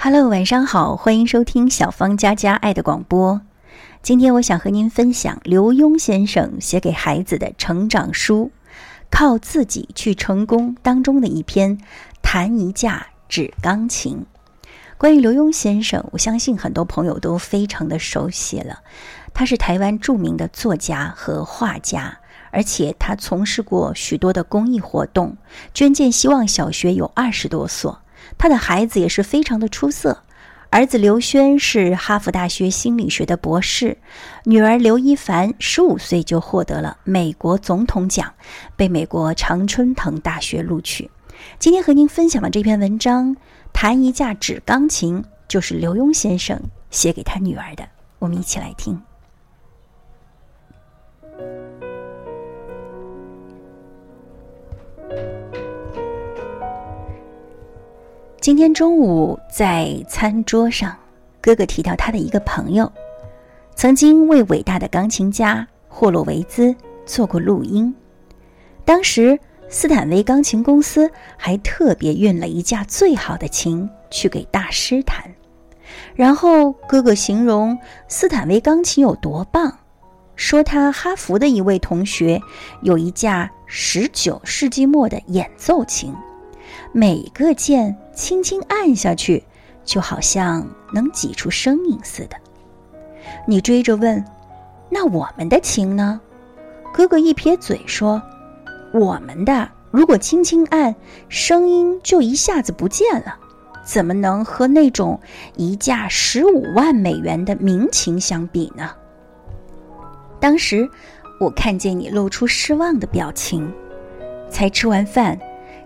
Hello，晚上好，欢迎收听小芳家家爱的广播。今天我想和您分享刘墉先生写给孩子的成长书《靠自己去成功》当中的一篇《弹一架纸钢琴》。关于刘墉先生，我相信很多朋友都非常的熟悉了。他是台湾著名的作家和画家，而且他从事过许多的公益活动，捐建希望小学有二十多所。他的孩子也是非常的出色，儿子刘轩是哈佛大学心理学的博士，女儿刘一凡十五岁就获得了美国总统奖，被美国常春藤大学录取。今天和您分享的这篇文章《弹一架纸钢琴》，就是刘墉先生写给他女儿的，我们一起来听。今天中午在餐桌上，哥哥提到他的一个朋友，曾经为伟大的钢琴家霍洛维兹做过录音。当时斯坦威钢琴公司还特别运了一架最好的琴去给大师弹。然后哥哥形容斯坦威钢琴有多棒，说他哈佛的一位同学有一架十九世纪末的演奏琴。每个键轻轻按下去，就好像能挤出声音似的。你追着问：“那我们的琴呢？”哥哥一撇嘴说：“我们的如果轻轻按，声音就一下子不见了，怎么能和那种一架十五万美元的名琴相比呢？”当时我看见你露出失望的表情，才吃完饭。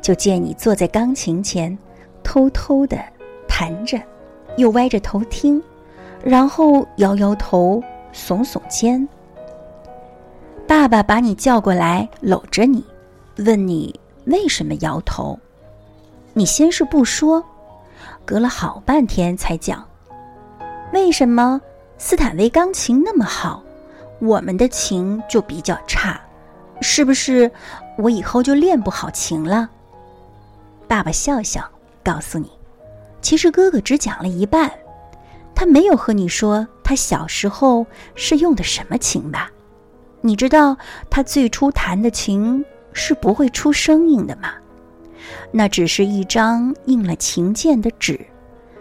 就见你坐在钢琴前，偷偷的弹着，又歪着头听，然后摇摇头，耸耸肩。爸爸把你叫过来，搂着你，问你为什么摇头。你先是不说，隔了好半天才讲，为什么斯坦威钢琴那么好，我们的琴就比较差？是不是我以后就练不好琴了？爸爸笑笑，告诉你，其实哥哥只讲了一半，他没有和你说他小时候是用的什么琴吧？你知道他最初弹的琴是不会出声音的吗？那只是一张印了琴键的纸，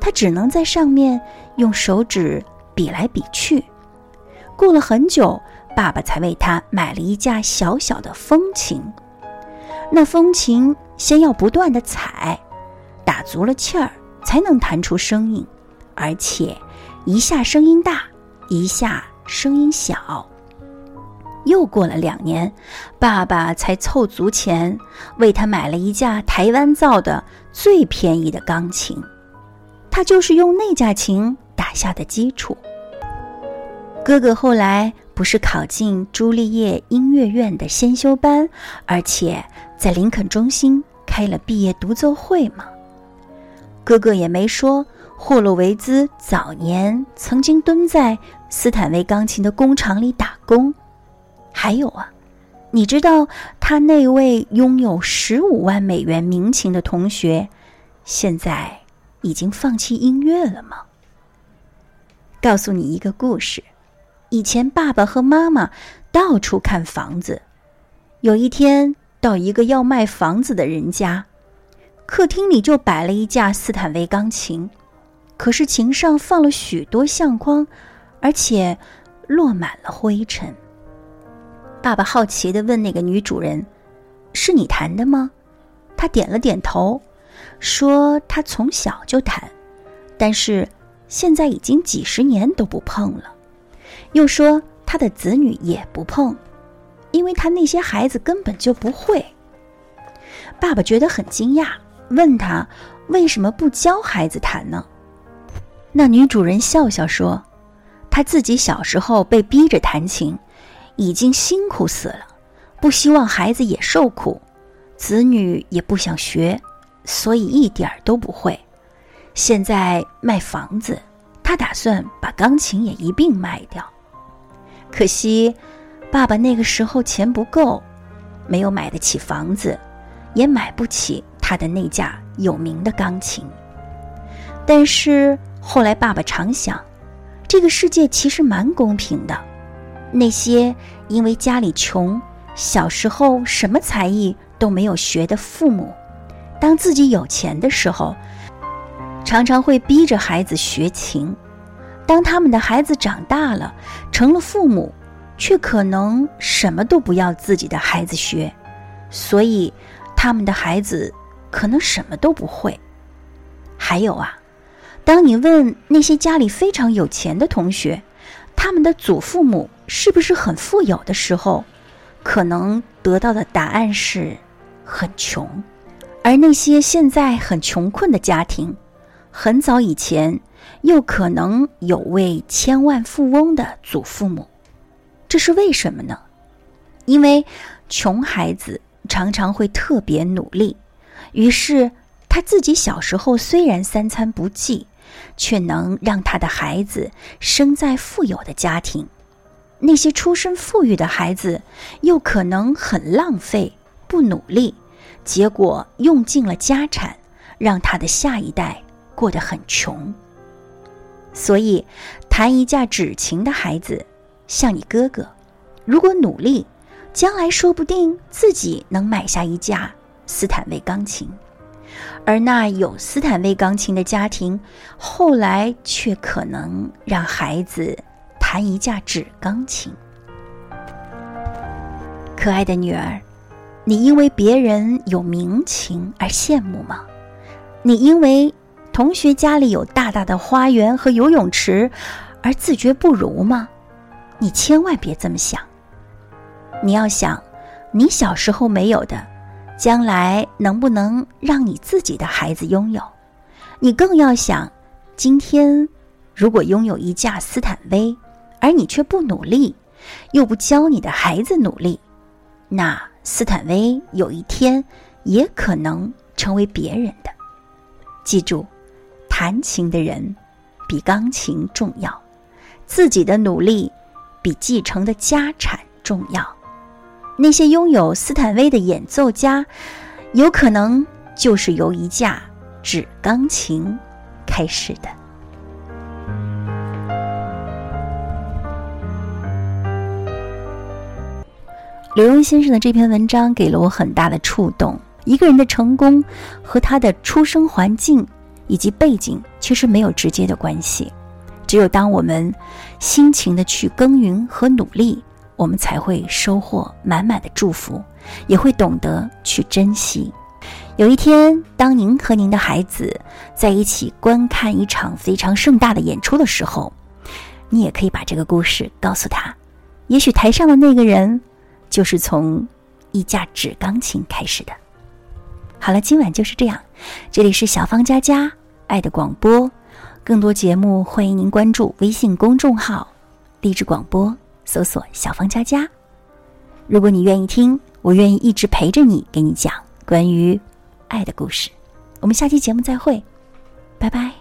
他只能在上面用手指比来比去。过了很久，爸爸才为他买了一架小小的风琴。那风琴先要不断的踩，打足了气儿，才能弹出声音，而且一下声音大，一下声音小。又过了两年，爸爸才凑足钱为他买了一架台湾造的最便宜的钢琴，他就是用那架琴打下的基础。哥哥后来不是考进朱丽叶音乐院的先修班，而且。在林肯中心开了毕业独奏会吗？哥哥也没说。霍洛维兹早年曾经蹲在斯坦威钢琴的工厂里打工。还有啊，你知道他那位拥有十五万美元名琴的同学，现在已经放弃音乐了吗？告诉你一个故事：以前爸爸和妈妈到处看房子，有一天。到一个要卖房子的人家，客厅里就摆了一架斯坦威钢琴，可是琴上放了许多相框，而且落满了灰尘。爸爸好奇的问那个女主人：“是你弹的吗？”她点了点头，说：“她从小就弹，但是现在已经几十年都不碰了。”又说：“她的子女也不碰。”因为他那些孩子根本就不会。爸爸觉得很惊讶，问他为什么不教孩子弹呢？那女主人笑笑说：“她自己小时候被逼着弹琴，已经辛苦死了，不希望孩子也受苦，子女也不想学，所以一点儿都不会。现在卖房子，她打算把钢琴也一并卖掉，可惜。”爸爸那个时候钱不够，没有买得起房子，也买不起他的那架有名的钢琴。但是后来爸爸常想，这个世界其实蛮公平的。那些因为家里穷，小时候什么才艺都没有学的父母，当自己有钱的时候，常常会逼着孩子学琴。当他们的孩子长大了，成了父母，却可能什么都不要自己的孩子学，所以他们的孩子可能什么都不会。还有啊。当你问那些家里非常有钱的同学，他们的祖父母是不是很富有的时候，可能得到的答案是很穷；而那些现在很穷困的家庭，很早以前又可能有位千万富翁的祖父母。这是为什么呢？因为穷孩子常常会特别努力，于是他自己小时候虽然三餐不济。却能让他的孩子生在富有的家庭，那些出身富裕的孩子又可能很浪费、不努力，结果用尽了家产，让他的下一代过得很穷。所以，弹一架纸琴的孩子，像你哥哥，如果努力，将来说不定自己能买下一架斯坦威钢琴。而那有斯坦威钢琴的家庭，后来却可能让孩子弹一架纸钢琴。可爱的女儿，你因为别人有名琴而羡慕吗？你因为同学家里有大大的花园和游泳池而自觉不如吗？你千万别这么想。你要想，你小时候没有的。将来能不能让你自己的孩子拥有？你更要想，今天如果拥有一架斯坦威，而你却不努力，又不教你的孩子努力，那斯坦威有一天也可能成为别人的。记住，弹琴的人比钢琴重要，自己的努力比继承的家产重要。那些拥有斯坦威的演奏家，有可能就是由一架纸钢琴开始的。刘墉先生的这篇文章给了我很大的触动。一个人的成功和他的出生环境以及背景其实没有直接的关系，只有当我们辛勤的去耕耘和努力。我们才会收获满满的祝福，也会懂得去珍惜。有一天，当您和您的孩子在一起观看一场非常盛大的演出的时候，你也可以把这个故事告诉他。也许台上的那个人，就是从一架纸钢琴开始的。好了，今晚就是这样。这里是小芳佳佳爱的广播，更多节目欢迎您关注微信公众号“励志广播”。搜索“小芳佳佳”，如果你愿意听，我愿意一直陪着你，给你讲关于爱的故事。我们下期节目再会，拜拜。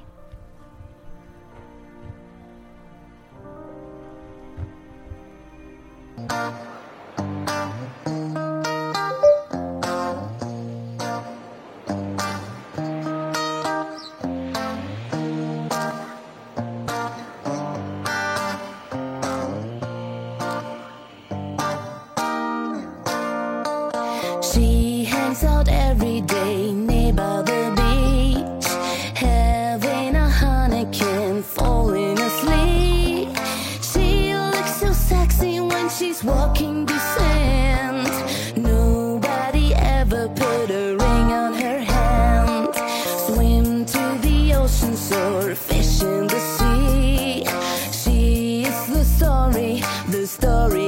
The story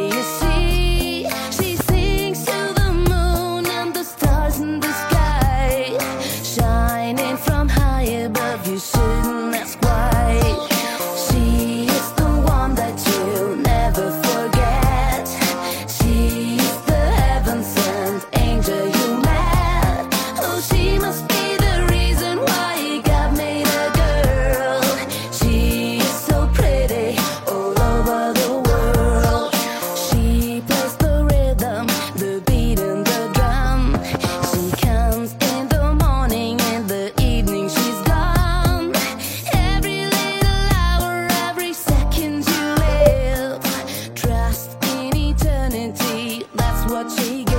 eternity. That's what she